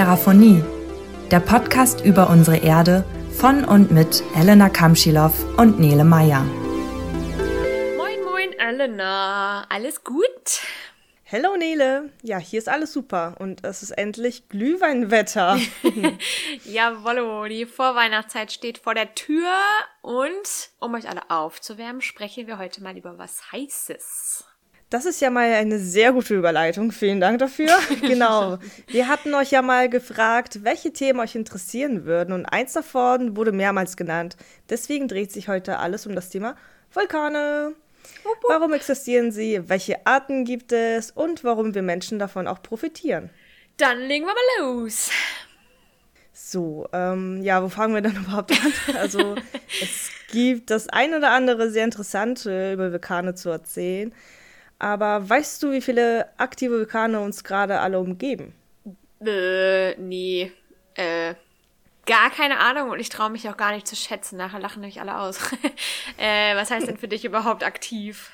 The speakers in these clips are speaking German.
Terraphonie, der Podcast über unsere Erde von und mit Elena Kamschilow und Nele Meyer. Moin, moin, Elena. Alles gut? Hello Nele, ja, hier ist alles super und es ist endlich Glühweinwetter. Jawollo, die Vorweihnachtszeit steht vor der Tür und um euch alle aufzuwärmen, sprechen wir heute mal über was Heißes. Das ist ja mal eine sehr gute Überleitung. Vielen Dank dafür. genau. Wir hatten euch ja mal gefragt, welche Themen euch interessieren würden. Und eins davon wurde mehrmals genannt. Deswegen dreht sich heute alles um das Thema Vulkane. Warum existieren sie? Welche Arten gibt es? Und warum wir Menschen davon auch profitieren? Dann legen wir mal los. So, ähm, ja, wo fangen wir denn überhaupt an? Also, es gibt das ein oder andere sehr interessante über Vulkane zu erzählen. Aber weißt du, wie viele aktive Vulkane uns gerade alle umgeben? Äh, nee. Äh, gar keine Ahnung und ich traue mich auch gar nicht zu schätzen. Nachher lachen nämlich alle aus. äh, was heißt denn für dich überhaupt aktiv?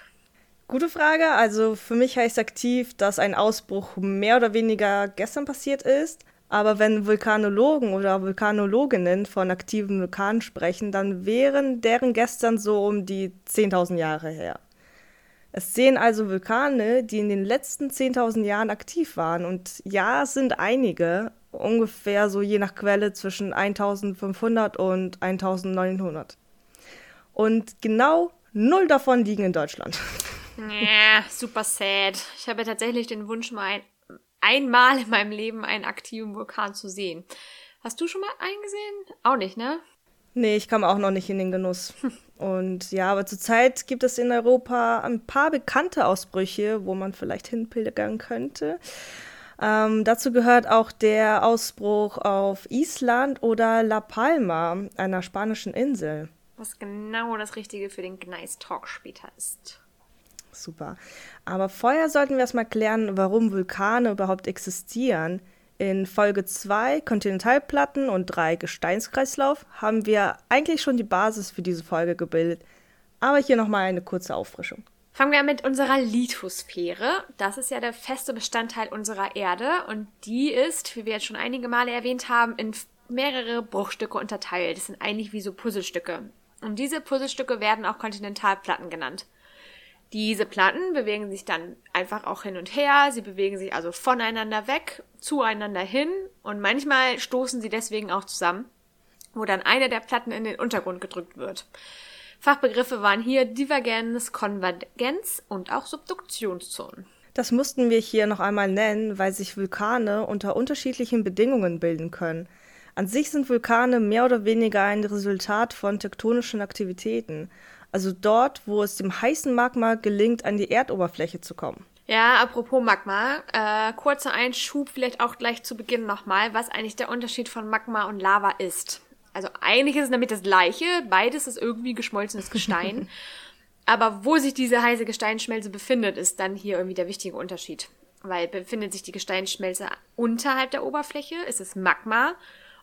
Gute Frage. Also für mich heißt aktiv, dass ein Ausbruch mehr oder weniger gestern passiert ist. Aber wenn Vulkanologen oder Vulkanologinnen von aktiven Vulkanen sprechen, dann wären deren gestern so um die 10.000 Jahre her. Es sehen also Vulkane, die in den letzten 10.000 Jahren aktiv waren. Und ja, es sind einige, ungefähr so je nach Quelle zwischen 1500 und 1900. Und genau null davon liegen in Deutschland. Ja, super sad. Ich habe tatsächlich den Wunsch, mal ein, einmal in meinem Leben einen aktiven Vulkan zu sehen. Hast du schon mal einen gesehen? Auch nicht, ne? Nee, ich kam auch noch nicht in den Genuss. Und ja, aber zurzeit gibt es in Europa ein paar bekannte Ausbrüche, wo man vielleicht hinpilgern könnte. Ähm, dazu gehört auch der Ausbruch auf Island oder La Palma, einer spanischen Insel. Was genau das Richtige für den Gneis-Talk später ist. Super. Aber vorher sollten wir erstmal klären, warum Vulkane überhaupt existieren. In Folge 2 Kontinentalplatten und 3 Gesteinskreislauf haben wir eigentlich schon die Basis für diese Folge gebildet. Aber hier nochmal eine kurze Auffrischung. Fangen wir mit unserer Lithosphäre. Das ist ja der feste Bestandteil unserer Erde und die ist, wie wir jetzt schon einige Male erwähnt haben, in mehrere Bruchstücke unterteilt. Das sind eigentlich wie so Puzzlestücke. Und diese Puzzlestücke werden auch Kontinentalplatten genannt. Diese Platten bewegen sich dann einfach auch hin und her. Sie bewegen sich also voneinander weg, zueinander hin und manchmal stoßen sie deswegen auch zusammen, wo dann eine der Platten in den Untergrund gedrückt wird. Fachbegriffe waren hier Divergenz, Konvergenz und auch Subduktionszonen. Das mussten wir hier noch einmal nennen, weil sich Vulkane unter unterschiedlichen Bedingungen bilden können. An sich sind Vulkane mehr oder weniger ein Resultat von tektonischen Aktivitäten also dort, wo es dem heißen Magma gelingt, an die Erdoberfläche zu kommen. Ja, apropos Magma, äh, kurzer Einschub vielleicht auch gleich zu Beginn nochmal, was eigentlich der Unterschied von Magma und Lava ist. Also eigentlich ist es nämlich das gleiche, beides ist irgendwie geschmolzenes Gestein. Aber wo sich diese heiße Gesteinsschmelze befindet, ist dann hier irgendwie der wichtige Unterschied. Weil befindet sich die Gesteinsschmelze unterhalb der Oberfläche, ist es Magma.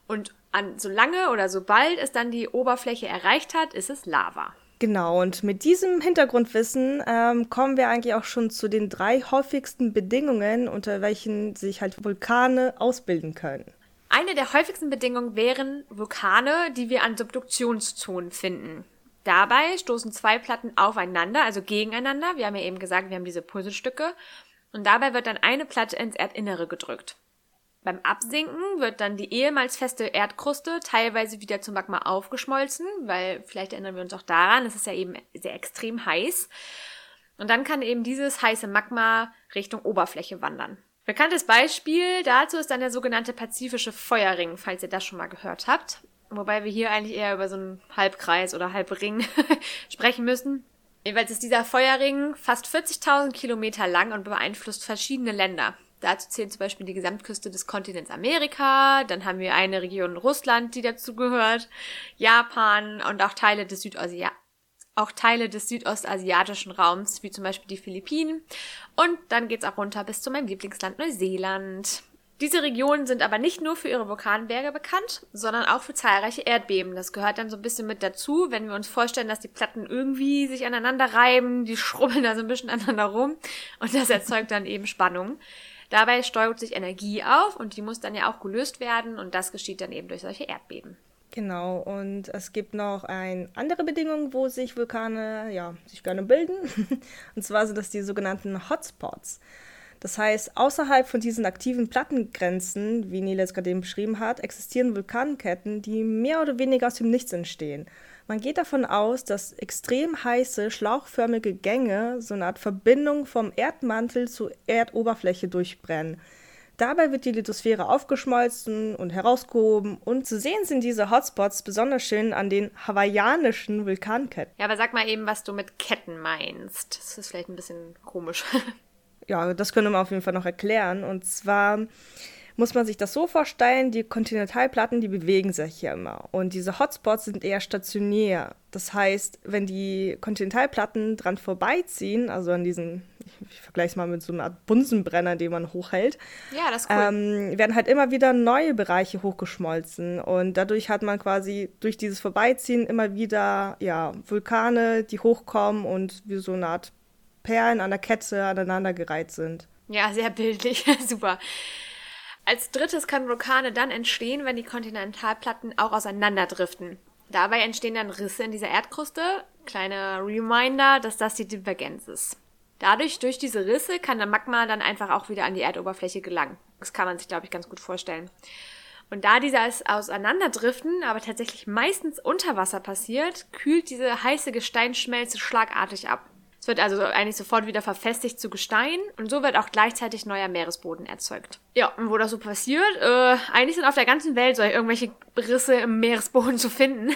Und an, solange oder sobald es dann die Oberfläche erreicht hat, ist es Lava. Genau, und mit diesem Hintergrundwissen ähm, kommen wir eigentlich auch schon zu den drei häufigsten Bedingungen, unter welchen sich halt Vulkane ausbilden können. Eine der häufigsten Bedingungen wären Vulkane, die wir an Subduktionszonen finden. Dabei stoßen zwei Platten aufeinander, also gegeneinander. Wir haben ja eben gesagt, wir haben diese Puzzlestücke. Und dabei wird dann eine Platte ins Erdinnere gedrückt. Beim Absinken wird dann die ehemals feste Erdkruste teilweise wieder zum Magma aufgeschmolzen, weil vielleicht erinnern wir uns auch daran, es ist ja eben sehr extrem heiß. Und dann kann eben dieses heiße Magma Richtung Oberfläche wandern. Bekanntes Beispiel dazu ist dann der sogenannte pazifische Feuerring, falls ihr das schon mal gehört habt. Wobei wir hier eigentlich eher über so einen Halbkreis oder Halbring sprechen müssen. Jedenfalls ist dieser Feuerring fast 40.000 Kilometer lang und beeinflusst verschiedene Länder. Dazu zählt zum Beispiel die Gesamtküste des Kontinents Amerika. Dann haben wir eine Region Russland, die dazu gehört, Japan und auch Teile des Südasia auch Teile des südostasiatischen Raums, wie zum Beispiel die Philippinen. Und dann geht's auch runter bis zu meinem Lieblingsland Neuseeland. Diese Regionen sind aber nicht nur für ihre Vulkanberge bekannt, sondern auch für zahlreiche Erdbeben. Das gehört dann so ein bisschen mit dazu, wenn wir uns vorstellen, dass die Platten irgendwie sich aneinander reiben, die schrubbeln da so ein bisschen aneinander rum und das erzeugt dann eben Spannung. Dabei steuert sich Energie auf und die muss dann ja auch gelöst werden und das geschieht dann eben durch solche Erdbeben. Genau, und es gibt noch eine andere Bedingung, wo sich Vulkane ja, sich gerne bilden. und zwar sind das die sogenannten Hotspots. Das heißt, außerhalb von diesen aktiven Plattengrenzen, wie Niles gerade eben beschrieben hat, existieren Vulkanketten, die mehr oder weniger aus dem Nichts entstehen. Man geht davon aus, dass extrem heiße, schlauchförmige Gänge so eine Art Verbindung vom Erdmantel zur Erdoberfläche durchbrennen. Dabei wird die Lithosphäre aufgeschmolzen und herausgehoben und zu sehen sind diese Hotspots besonders schön an den hawaiianischen Vulkanketten. Ja, aber sag mal eben, was du mit Ketten meinst. Das ist vielleicht ein bisschen komisch. ja, das können wir auf jeden Fall noch erklären. Und zwar muss man sich das so vorstellen, die Kontinentalplatten, die bewegen sich ja immer. Und diese Hotspots sind eher stationär. Das heißt, wenn die Kontinentalplatten dran vorbeiziehen, also an diesen, ich vergleiche es mal mit so einer Art Bunsenbrenner, den man hochhält, ja, das cool. ähm, werden halt immer wieder neue Bereiche hochgeschmolzen. Und dadurch hat man quasi durch dieses Vorbeiziehen immer wieder ja, Vulkane, die hochkommen und wie so eine Art Perlen an der Kette aneinandergereiht sind. Ja, sehr bildlich. Super. Als drittes können Vulkane dann entstehen, wenn die Kontinentalplatten auch auseinanderdriften. Dabei entstehen dann Risse in dieser Erdkruste. Kleiner Reminder, dass das die Divergenz ist. Dadurch, durch diese Risse, kann der Magma dann einfach auch wieder an die Erdoberfläche gelangen. Das kann man sich, glaube ich, ganz gut vorstellen. Und da dieses Auseinanderdriften aber tatsächlich meistens unter Wasser passiert, kühlt diese heiße Gesteinsschmelze schlagartig ab. Es wird also eigentlich sofort wieder verfestigt zu Gestein und so wird auch gleichzeitig neuer Meeresboden erzeugt. Ja, und wo das so passiert, äh, eigentlich sind auf der ganzen Welt so irgendwelche Risse im Meeresboden zu finden.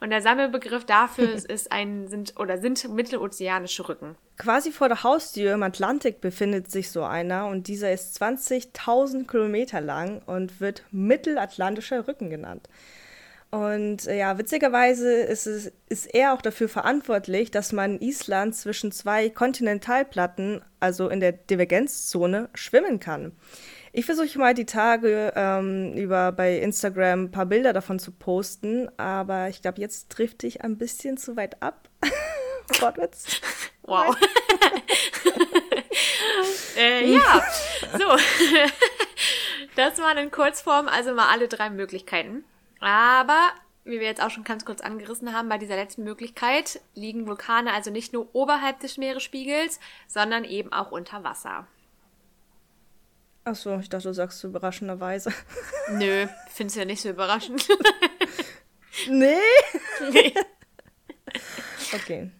Und der Sammelbegriff dafür ist ein, sind oder sind mittelozeanische Rücken. Quasi vor der Haustür im Atlantik befindet sich so einer und dieser ist 20.000 Kilometer lang und wird mittelatlantischer Rücken genannt. Und äh, ja, witzigerweise ist, es, ist er auch dafür verantwortlich, dass man Island zwischen zwei Kontinentalplatten, also in der Divergenzzone, schwimmen kann. Ich versuche mal die Tage ähm, über bei Instagram ein paar Bilder davon zu posten, aber ich glaube, jetzt trifft dich ein bisschen zu weit ab. Wortwitz. Wow. äh, ja, so. das waren in Kurzform also mal alle drei Möglichkeiten. Aber, wie wir jetzt auch schon ganz kurz angerissen haben, bei dieser letzten Möglichkeit liegen Vulkane also nicht nur oberhalb des Meeresspiegels, sondern eben auch unter Wasser. Achso, ich dachte, du sagst so überraschenderweise. Nö, findest ja nicht so überraschend. nee? Nee. okay.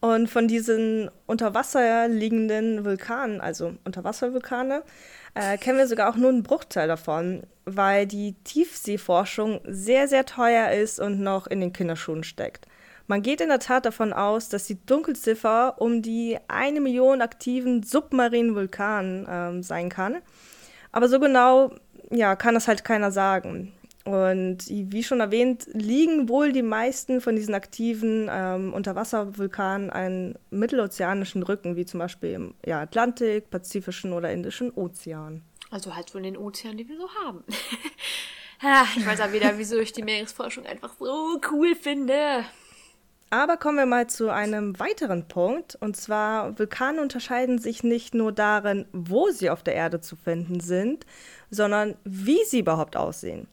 Und von diesen unter Wasser liegenden Vulkanen, also Unterwasservulkane, äh, kennen wir sogar auch nur einen Bruchteil davon, weil die Tiefseeforschung sehr, sehr teuer ist und noch in den Kinderschuhen steckt. Man geht in der Tat davon aus, dass die Dunkelziffer um die eine Million aktiven submarinen Vulkanen ähm, sein kann. Aber so genau ja, kann das halt keiner sagen. Und wie schon erwähnt, liegen wohl die meisten von diesen aktiven ähm, Unterwasservulkanen einen mittelozeanischen Rücken, wie zum Beispiel im ja, Atlantik, Pazifischen oder Indischen Ozean. Also halt von den Ozeanen, die wir so haben. ich weiß auch wieder, wieso ich die Meeresforschung einfach so cool finde. Aber kommen wir mal zu einem weiteren Punkt. Und zwar, Vulkane unterscheiden sich nicht nur darin, wo sie auf der Erde zu finden sind, sondern wie sie überhaupt aussehen.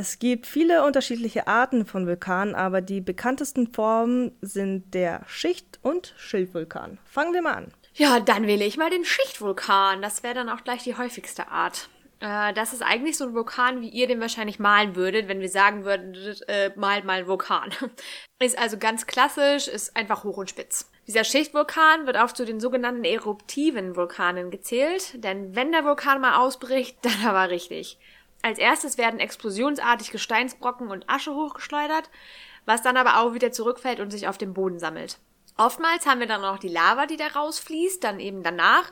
Es gibt viele unterschiedliche Arten von Vulkanen, aber die bekanntesten Formen sind der Schicht- und Schildvulkan. Fangen wir mal an. Ja, dann wähle ich mal den Schichtvulkan. Das wäre dann auch gleich die häufigste Art. Äh, das ist eigentlich so ein Vulkan, wie ihr den wahrscheinlich malen würdet, wenn wir sagen würden, äh, mal mal Vulkan. Ist also ganz klassisch, ist einfach hoch und spitz. Dieser Schichtvulkan wird auch zu den sogenannten eruptiven Vulkanen gezählt, denn wenn der Vulkan mal ausbricht, dann aber richtig. Als erstes werden explosionsartig Gesteinsbrocken und Asche hochgeschleudert, was dann aber auch wieder zurückfällt und sich auf dem Boden sammelt. Oftmals haben wir dann auch die Lava, die da rausfließt, dann eben danach.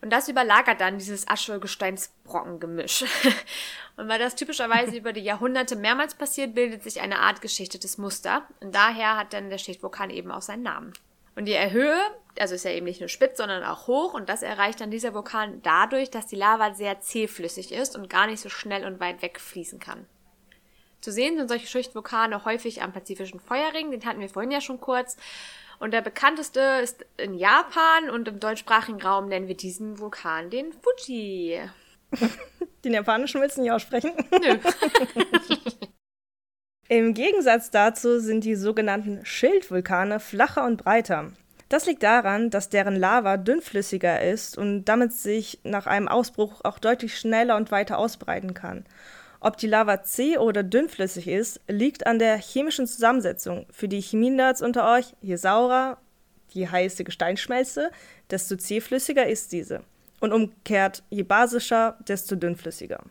Und das überlagert dann dieses Asche-Gesteinsbrocken-Gemisch. und weil das typischerweise über die Jahrhunderte mehrmals passiert, bildet sich eine Art geschichtetes Muster. Und daher hat dann der Schichtvulkan eben auch seinen Namen. Und die Höhe, also ist ja eben nicht nur spitz, sondern auch hoch. Und das erreicht dann dieser Vulkan dadurch, dass die Lava sehr zähflüssig ist und gar nicht so schnell und weit weg fließen kann. Zu sehen sind solche Schichtvulkane häufig am Pazifischen Feuerring, den hatten wir vorhin ja schon kurz. Und der bekannteste ist in Japan und im deutschsprachigen Raum nennen wir diesen Vulkan den Fuji. Den japanischen willst du nicht aussprechen? Nö. Im Gegensatz dazu sind die sogenannten Schildvulkane flacher und breiter. Das liegt daran, dass deren Lava dünnflüssiger ist und damit sich nach einem Ausbruch auch deutlich schneller und weiter ausbreiten kann. Ob die Lava zäh oder dünnflüssig ist, liegt an der chemischen Zusammensetzung. Für die Chemie-Nerds unter euch, je saurer die heiße Gesteinsschmelze, desto zähflüssiger ist diese. Und umgekehrt, je basischer, desto dünnflüssiger.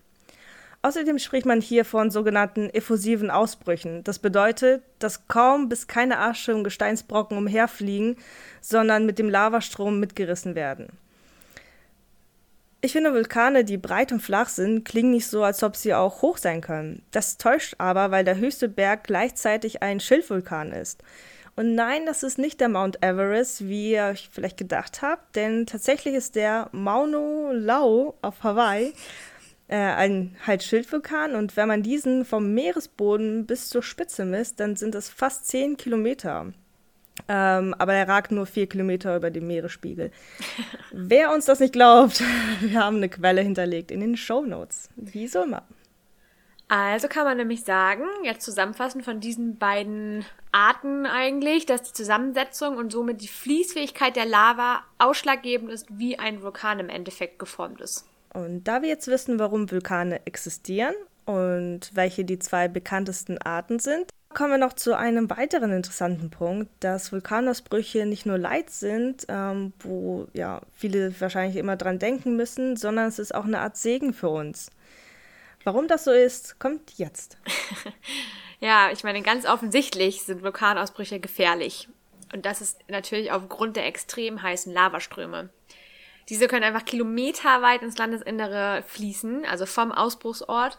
Außerdem spricht man hier von sogenannten effusiven Ausbrüchen. Das bedeutet, dass kaum bis keine Asche und Gesteinsbrocken umherfliegen, sondern mit dem Lavastrom mitgerissen werden. Ich finde, Vulkane, die breit und flach sind, klingen nicht so, als ob sie auch hoch sein können. Das täuscht aber, weil der höchste Berg gleichzeitig ein Schildvulkan ist. Und nein, das ist nicht der Mount Everest, wie ihr euch vielleicht gedacht habt, denn tatsächlich ist der Mauna Loa auf Hawaii äh, ein halt Schildvulkan und wenn man diesen vom Meeresboden bis zur Spitze misst, dann sind es fast 10 Kilometer. Ähm, aber er ragt nur 4 Kilometer über dem Meeresspiegel. Wer uns das nicht glaubt, wir haben eine Quelle hinterlegt in den Show Notes. Wie so immer. Also kann man nämlich sagen, jetzt zusammenfassend von diesen beiden Arten eigentlich, dass die Zusammensetzung und somit die Fließfähigkeit der Lava ausschlaggebend ist, wie ein Vulkan im Endeffekt geformt ist. Und da wir jetzt wissen, warum Vulkane existieren und welche die zwei bekanntesten Arten sind, kommen wir noch zu einem weiteren interessanten Punkt, dass Vulkanausbrüche nicht nur Leid sind, ähm, wo ja viele wahrscheinlich immer dran denken müssen, sondern es ist auch eine Art Segen für uns. Warum das so ist, kommt jetzt. ja, ich meine, ganz offensichtlich sind Vulkanausbrüche gefährlich. Und das ist natürlich aufgrund der extrem heißen Lavaströme. Diese können einfach kilometerweit ins Landesinnere fließen, also vom Ausbruchsort.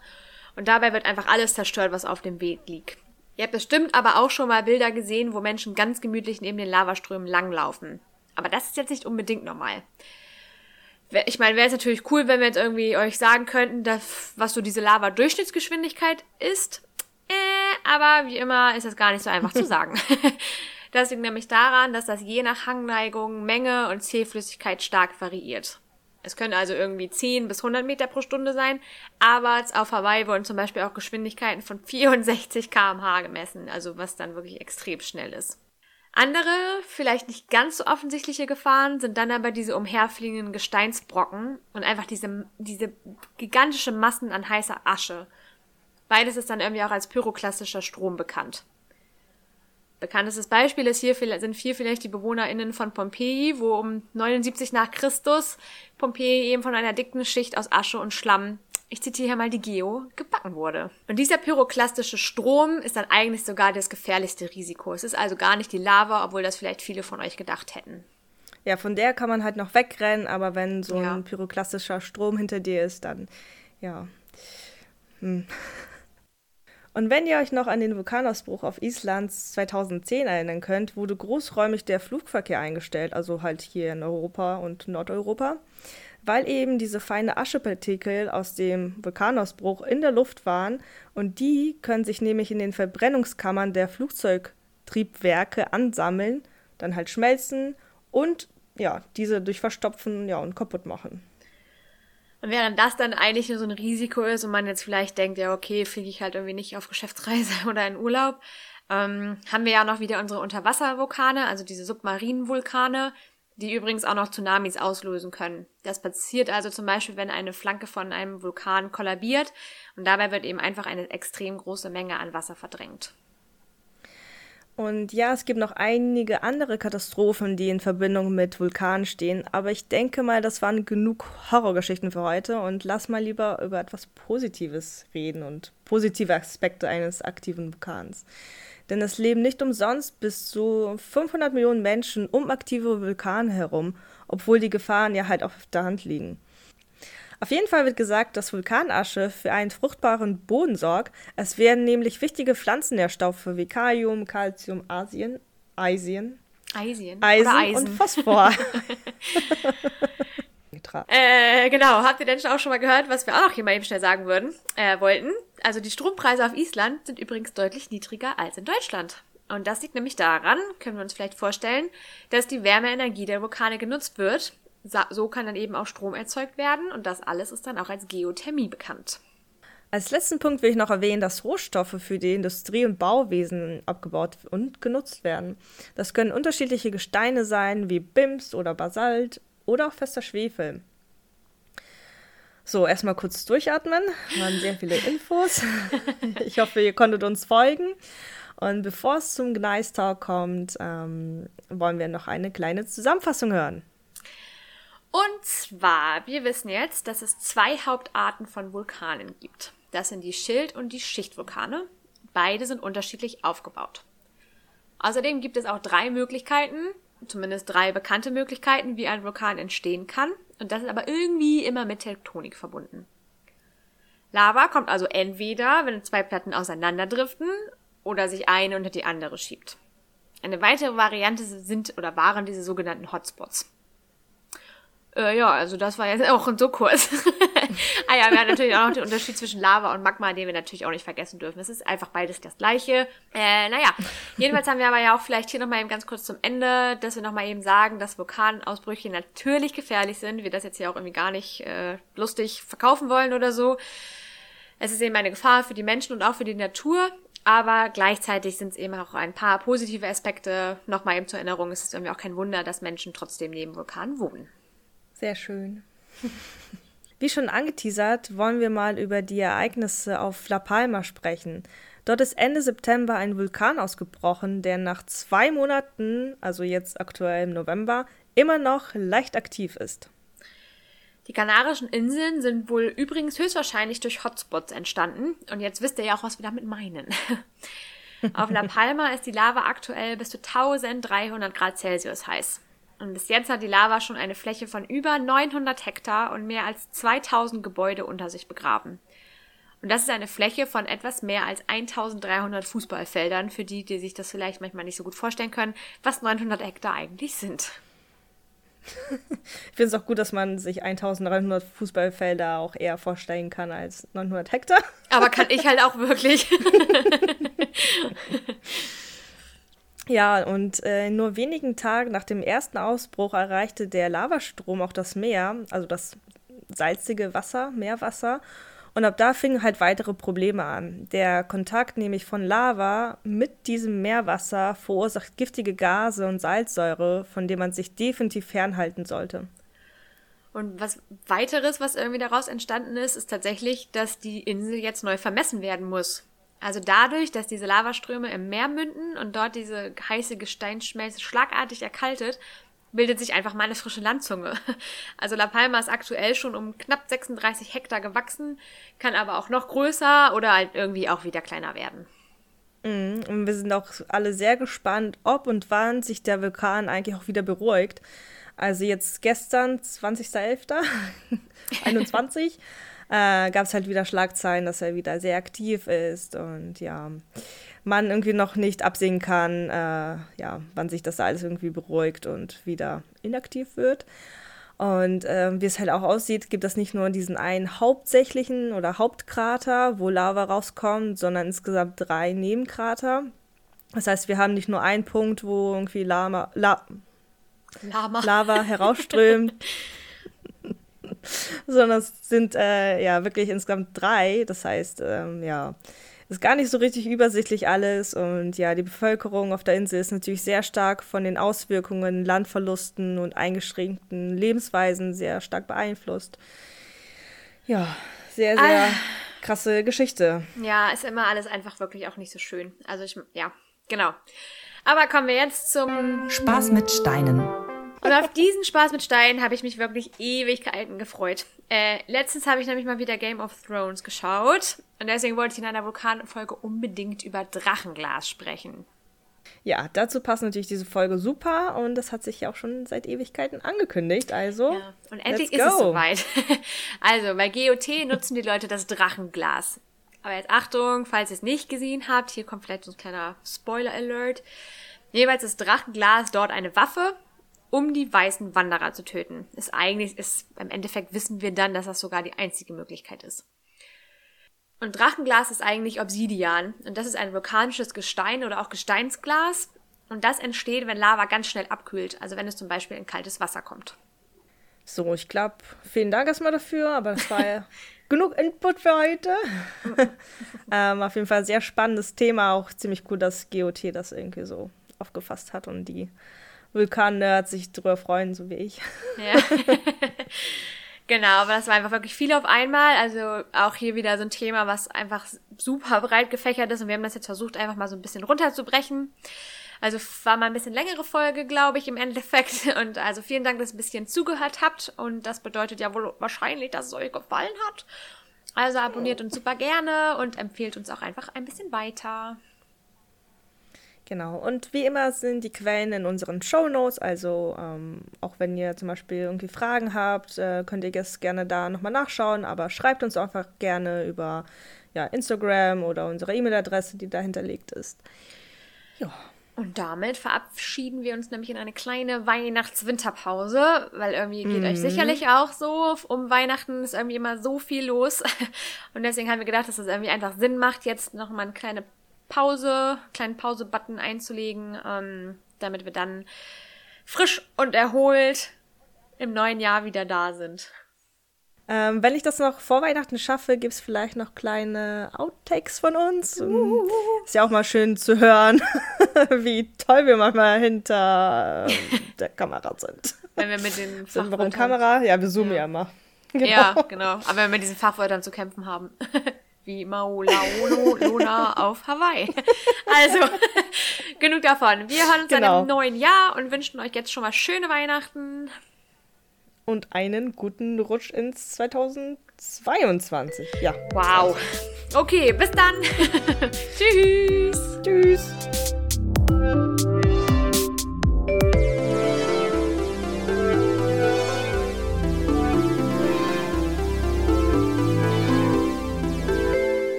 Und dabei wird einfach alles zerstört, was auf dem Weg liegt. Ihr habt bestimmt aber auch schon mal Bilder gesehen, wo Menschen ganz gemütlich neben den Lavaströmen langlaufen. Aber das ist jetzt nicht unbedingt normal. Ich meine, wäre es natürlich cool, wenn wir jetzt irgendwie euch sagen könnten, dass, was so diese Lava-Durchschnittsgeschwindigkeit ist. Äh, aber wie immer ist das gar nicht so einfach zu sagen. Das liegt nämlich daran, dass das je nach Hangneigung, Menge und Zählflüssigkeit stark variiert. Es können also irgendwie 10 bis 100 Meter pro Stunde sein, aber auf Hawaii wurden zum Beispiel auch Geschwindigkeiten von 64 kmh gemessen, also was dann wirklich extrem schnell ist. Andere, vielleicht nicht ganz so offensichtliche Gefahren sind dann aber diese umherfliegenden Gesteinsbrocken und einfach diese, diese gigantische Massen an heißer Asche. Beides ist dann irgendwie auch als pyroklastischer Strom bekannt. Bekanntestes Beispiel ist hier, sind hier vielleicht die BewohnerInnen von Pompeji, wo um 79 nach Christus Pompeji eben von einer dicken Schicht aus Asche und Schlamm, ich zitiere hier mal die Geo, gebacken wurde. Und dieser pyroklastische Strom ist dann eigentlich sogar das gefährlichste Risiko. Es ist also gar nicht die Lava, obwohl das vielleicht viele von euch gedacht hätten. Ja, von der kann man halt noch wegrennen, aber wenn so ja. ein pyroklastischer Strom hinter dir ist, dann ja. Hm. Und wenn ihr euch noch an den Vulkanausbruch auf Island 2010 erinnern könnt, wurde großräumig der Flugverkehr eingestellt, also halt hier in Europa und Nordeuropa, weil eben diese feine Aschepartikel aus dem Vulkanausbruch in der Luft waren und die können sich nämlich in den Verbrennungskammern der Flugzeugtriebwerke ansammeln, dann halt schmelzen und ja, diese durch Verstopfen ja, und kaputt machen. Und während das dann eigentlich nur so ein Risiko ist und man jetzt vielleicht denkt, ja, okay, fliege ich halt irgendwie nicht auf Geschäftsreise oder in Urlaub, ähm, haben wir ja noch wieder unsere Unterwasservulkane, also diese submarinen Vulkane, die übrigens auch noch Tsunamis auslösen können. Das passiert also zum Beispiel, wenn eine Flanke von einem Vulkan kollabiert und dabei wird eben einfach eine extrem große Menge an Wasser verdrängt. Und ja, es gibt noch einige andere Katastrophen, die in Verbindung mit Vulkanen stehen, aber ich denke mal, das waren genug Horrorgeschichten für heute und lass mal lieber über etwas Positives reden und positive Aspekte eines aktiven Vulkans. Denn es leben nicht umsonst bis zu 500 Millionen Menschen um aktive Vulkane herum, obwohl die Gefahren ja halt auf der Hand liegen. Auf jeden Fall wird gesagt, dass Vulkanasche für einen fruchtbaren Boden sorgt. Es werden nämlich wichtige Pflanzennährstoffe wie Kalium, Calcium, Asien, Eisen, Eisen, Eisen, Eisen. und Phosphor. äh, genau, habt ihr denn auch schon mal gehört, was wir auch noch hier mal eben schnell sagen würden, äh, wollten? Also die Strompreise auf Island sind übrigens deutlich niedriger als in Deutschland. Und das liegt nämlich daran, können wir uns vielleicht vorstellen, dass die Wärmeenergie der Vulkane genutzt wird. So kann dann eben auch Strom erzeugt werden und das alles ist dann auch als Geothermie bekannt. Als letzten Punkt will ich noch erwähnen, dass Rohstoffe für die Industrie- und Bauwesen abgebaut und genutzt werden. Das können unterschiedliche Gesteine sein, wie Bims oder Basalt oder auch fester Schwefel. So, erstmal kurz durchatmen. Waren sehr viele Infos. Ich hoffe, ihr konntet uns folgen. Und bevor es zum Gneistag kommt, ähm, wollen wir noch eine kleine Zusammenfassung hören. Und zwar, wir wissen jetzt, dass es zwei Hauptarten von Vulkanen gibt. Das sind die Schild- und die Schichtvulkane. Beide sind unterschiedlich aufgebaut. Außerdem gibt es auch drei Möglichkeiten, zumindest drei bekannte Möglichkeiten, wie ein Vulkan entstehen kann. Und das ist aber irgendwie immer mit Tektonik verbunden. Lava kommt also entweder, wenn zwei Platten auseinanderdriften oder sich eine unter die andere schiebt. Eine weitere Variante sind oder waren diese sogenannten Hotspots. Äh, ja, also das war jetzt auch so kurz. ah ja, wir haben natürlich auch noch den Unterschied zwischen Lava und Magma, den wir natürlich auch nicht vergessen dürfen. Es ist einfach beides das gleiche. Äh, naja, jedenfalls haben wir aber ja auch vielleicht hier nochmal eben ganz kurz zum Ende, dass wir nochmal eben sagen, dass Vulkanausbrüche natürlich gefährlich sind. Wir das jetzt hier auch irgendwie gar nicht äh, lustig verkaufen wollen oder so. Es ist eben eine Gefahr für die Menschen und auch für die Natur. Aber gleichzeitig sind es eben auch ein paar positive Aspekte. Nochmal eben zur Erinnerung, es ist irgendwie auch kein Wunder, dass Menschen trotzdem neben Vulkanen wohnen. Sehr schön. Wie schon angeteasert, wollen wir mal über die Ereignisse auf La Palma sprechen. Dort ist Ende September ein Vulkan ausgebrochen, der nach zwei Monaten, also jetzt aktuell im November, immer noch leicht aktiv ist. Die Kanarischen Inseln sind wohl übrigens höchstwahrscheinlich durch Hotspots entstanden. Und jetzt wisst ihr ja auch, was wir damit meinen. Auf La Palma ist die Lava aktuell bis zu 1300 Grad Celsius heiß. Und bis jetzt hat die Lava schon eine Fläche von über 900 Hektar und mehr als 2000 Gebäude unter sich begraben. Und das ist eine Fläche von etwas mehr als 1300 Fußballfeldern, für die, die sich das vielleicht manchmal nicht so gut vorstellen können, was 900 Hektar eigentlich sind. ich finde es auch gut, dass man sich 1300 Fußballfelder auch eher vorstellen kann als 900 Hektar. Aber kann ich halt auch wirklich. Ja, und äh, nur wenigen Tagen nach dem ersten Ausbruch erreichte der Lavastrom auch das Meer, also das salzige Wasser, Meerwasser. Und ab da fingen halt weitere Probleme an. Der Kontakt nämlich von Lava mit diesem Meerwasser verursacht giftige Gase und Salzsäure, von denen man sich definitiv fernhalten sollte. Und was weiteres, was irgendwie daraus entstanden ist, ist tatsächlich, dass die Insel jetzt neu vermessen werden muss. Also dadurch, dass diese Lavaströme im Meer münden und dort diese heiße Gesteinsschmelze schlagartig erkaltet, bildet sich einfach mal eine frische Landzunge. Also La Palma ist aktuell schon um knapp 36 Hektar gewachsen, kann aber auch noch größer oder halt irgendwie auch wieder kleiner werden. Mhm. Und wir sind auch alle sehr gespannt, ob und wann sich der Vulkan eigentlich auch wieder beruhigt. Also jetzt gestern, 20.11., äh, gab es halt wieder Schlagzeilen, dass er wieder sehr aktiv ist und ja, man irgendwie noch nicht absehen kann, äh, ja, wann sich das alles irgendwie beruhigt und wieder inaktiv wird. Und äh, wie es halt auch aussieht, gibt es nicht nur diesen einen hauptsächlichen oder Hauptkrater, wo Lava rauskommt, sondern insgesamt drei Nebenkrater. Das heißt, wir haben nicht nur einen Punkt, wo irgendwie Lama, La Lama. Lava herausströmt, sondern es sind äh, ja wirklich insgesamt drei. Das heißt, ähm, ja, ist gar nicht so richtig übersichtlich alles und ja, die Bevölkerung auf der Insel ist natürlich sehr stark von den Auswirkungen, Landverlusten und eingeschränkten Lebensweisen sehr stark beeinflusst. Ja, sehr, sehr ah. krasse Geschichte. Ja, ist immer alles einfach wirklich auch nicht so schön. Also ich, ja, genau. Aber kommen wir jetzt zum Spaß mit Steinen. Und auf diesen Spaß mit Steinen habe ich mich wirklich Ewigkeiten gefreut. Äh, letztens habe ich nämlich mal wieder Game of Thrones geschaut. Und deswegen wollte ich in einer Vulkanfolge unbedingt über Drachenglas sprechen. Ja, dazu passt natürlich diese Folge super und das hat sich ja auch schon seit Ewigkeiten angekündigt. Also, ja, und endlich ist es soweit. also, bei GOT nutzen die Leute das Drachenglas. Aber jetzt Achtung, falls ihr es nicht gesehen habt, hier kommt vielleicht so ein kleiner Spoiler-Alert. Jeweils ist Drachenglas dort eine Waffe, um die weißen Wanderer zu töten. Ist eigentlich, ist, im Endeffekt wissen wir dann, dass das sogar die einzige Möglichkeit ist. Und Drachenglas ist eigentlich Obsidian. Und das ist ein vulkanisches Gestein oder auch Gesteinsglas. Und das entsteht, wenn Lava ganz schnell abkühlt. Also wenn es zum Beispiel in kaltes Wasser kommt. So, ich glaube, vielen Dank erstmal dafür, aber das war ja genug Input für heute. ähm, auf jeden Fall sehr spannendes Thema, auch ziemlich cool, dass GOT das irgendwie so aufgefasst hat und die Vulkan-Nerds sich darüber freuen, so wie ich. Ja. genau, aber das war einfach wirklich viel auf einmal. Also auch hier wieder so ein Thema, was einfach super breit gefächert ist und wir haben das jetzt versucht, einfach mal so ein bisschen runterzubrechen. Also war mal ein bisschen längere Folge, glaube ich, im Endeffekt. Und also vielen Dank, dass ihr ein bisschen zugehört habt. Und das bedeutet ja wohl wahrscheinlich, dass es euch gefallen hat. Also abonniert uns super gerne und empfehlt uns auch einfach ein bisschen weiter. Genau, und wie immer sind die Quellen in unseren Show Notes. Also ähm, auch wenn ihr zum Beispiel irgendwie Fragen habt, äh, könnt ihr das gerne da nochmal nachschauen. Aber schreibt uns einfach gerne über ja, Instagram oder unsere E-Mail-Adresse, die da hinterlegt ist. Ja. Und damit verabschieden wir uns nämlich in eine kleine Weihnachts-Winterpause, weil irgendwie geht mhm. euch sicherlich auch so. Um Weihnachten ist irgendwie immer so viel los. Und deswegen haben wir gedacht, dass es irgendwie einfach Sinn macht, jetzt nochmal eine kleine Pause, kleinen Pause-Button einzulegen, ähm, damit wir dann frisch und erholt im neuen Jahr wieder da sind. Ähm, wenn ich das noch vor Weihnachten schaffe, gibt es vielleicht noch kleine Outtakes von uns. Uh. Ist ja auch mal schön zu hören, wie toll wir manchmal hinter der Kamera sind. Wenn wir mit den Sind wir Kamera? Ja, wir zoomen ja, ja immer. Genau. Ja, genau. Aber wenn wir mit diesen Fachwörtern zu kämpfen haben. wie Maulaolo Luna auf Hawaii. Also, genug davon. Wir hören uns genau. dann im neuen Jahr und wünschen euch jetzt schon mal schöne Weihnachten und einen guten Rutsch ins 2022. Ja. Wow. Okay, bis dann. Tschüss. Tschüss.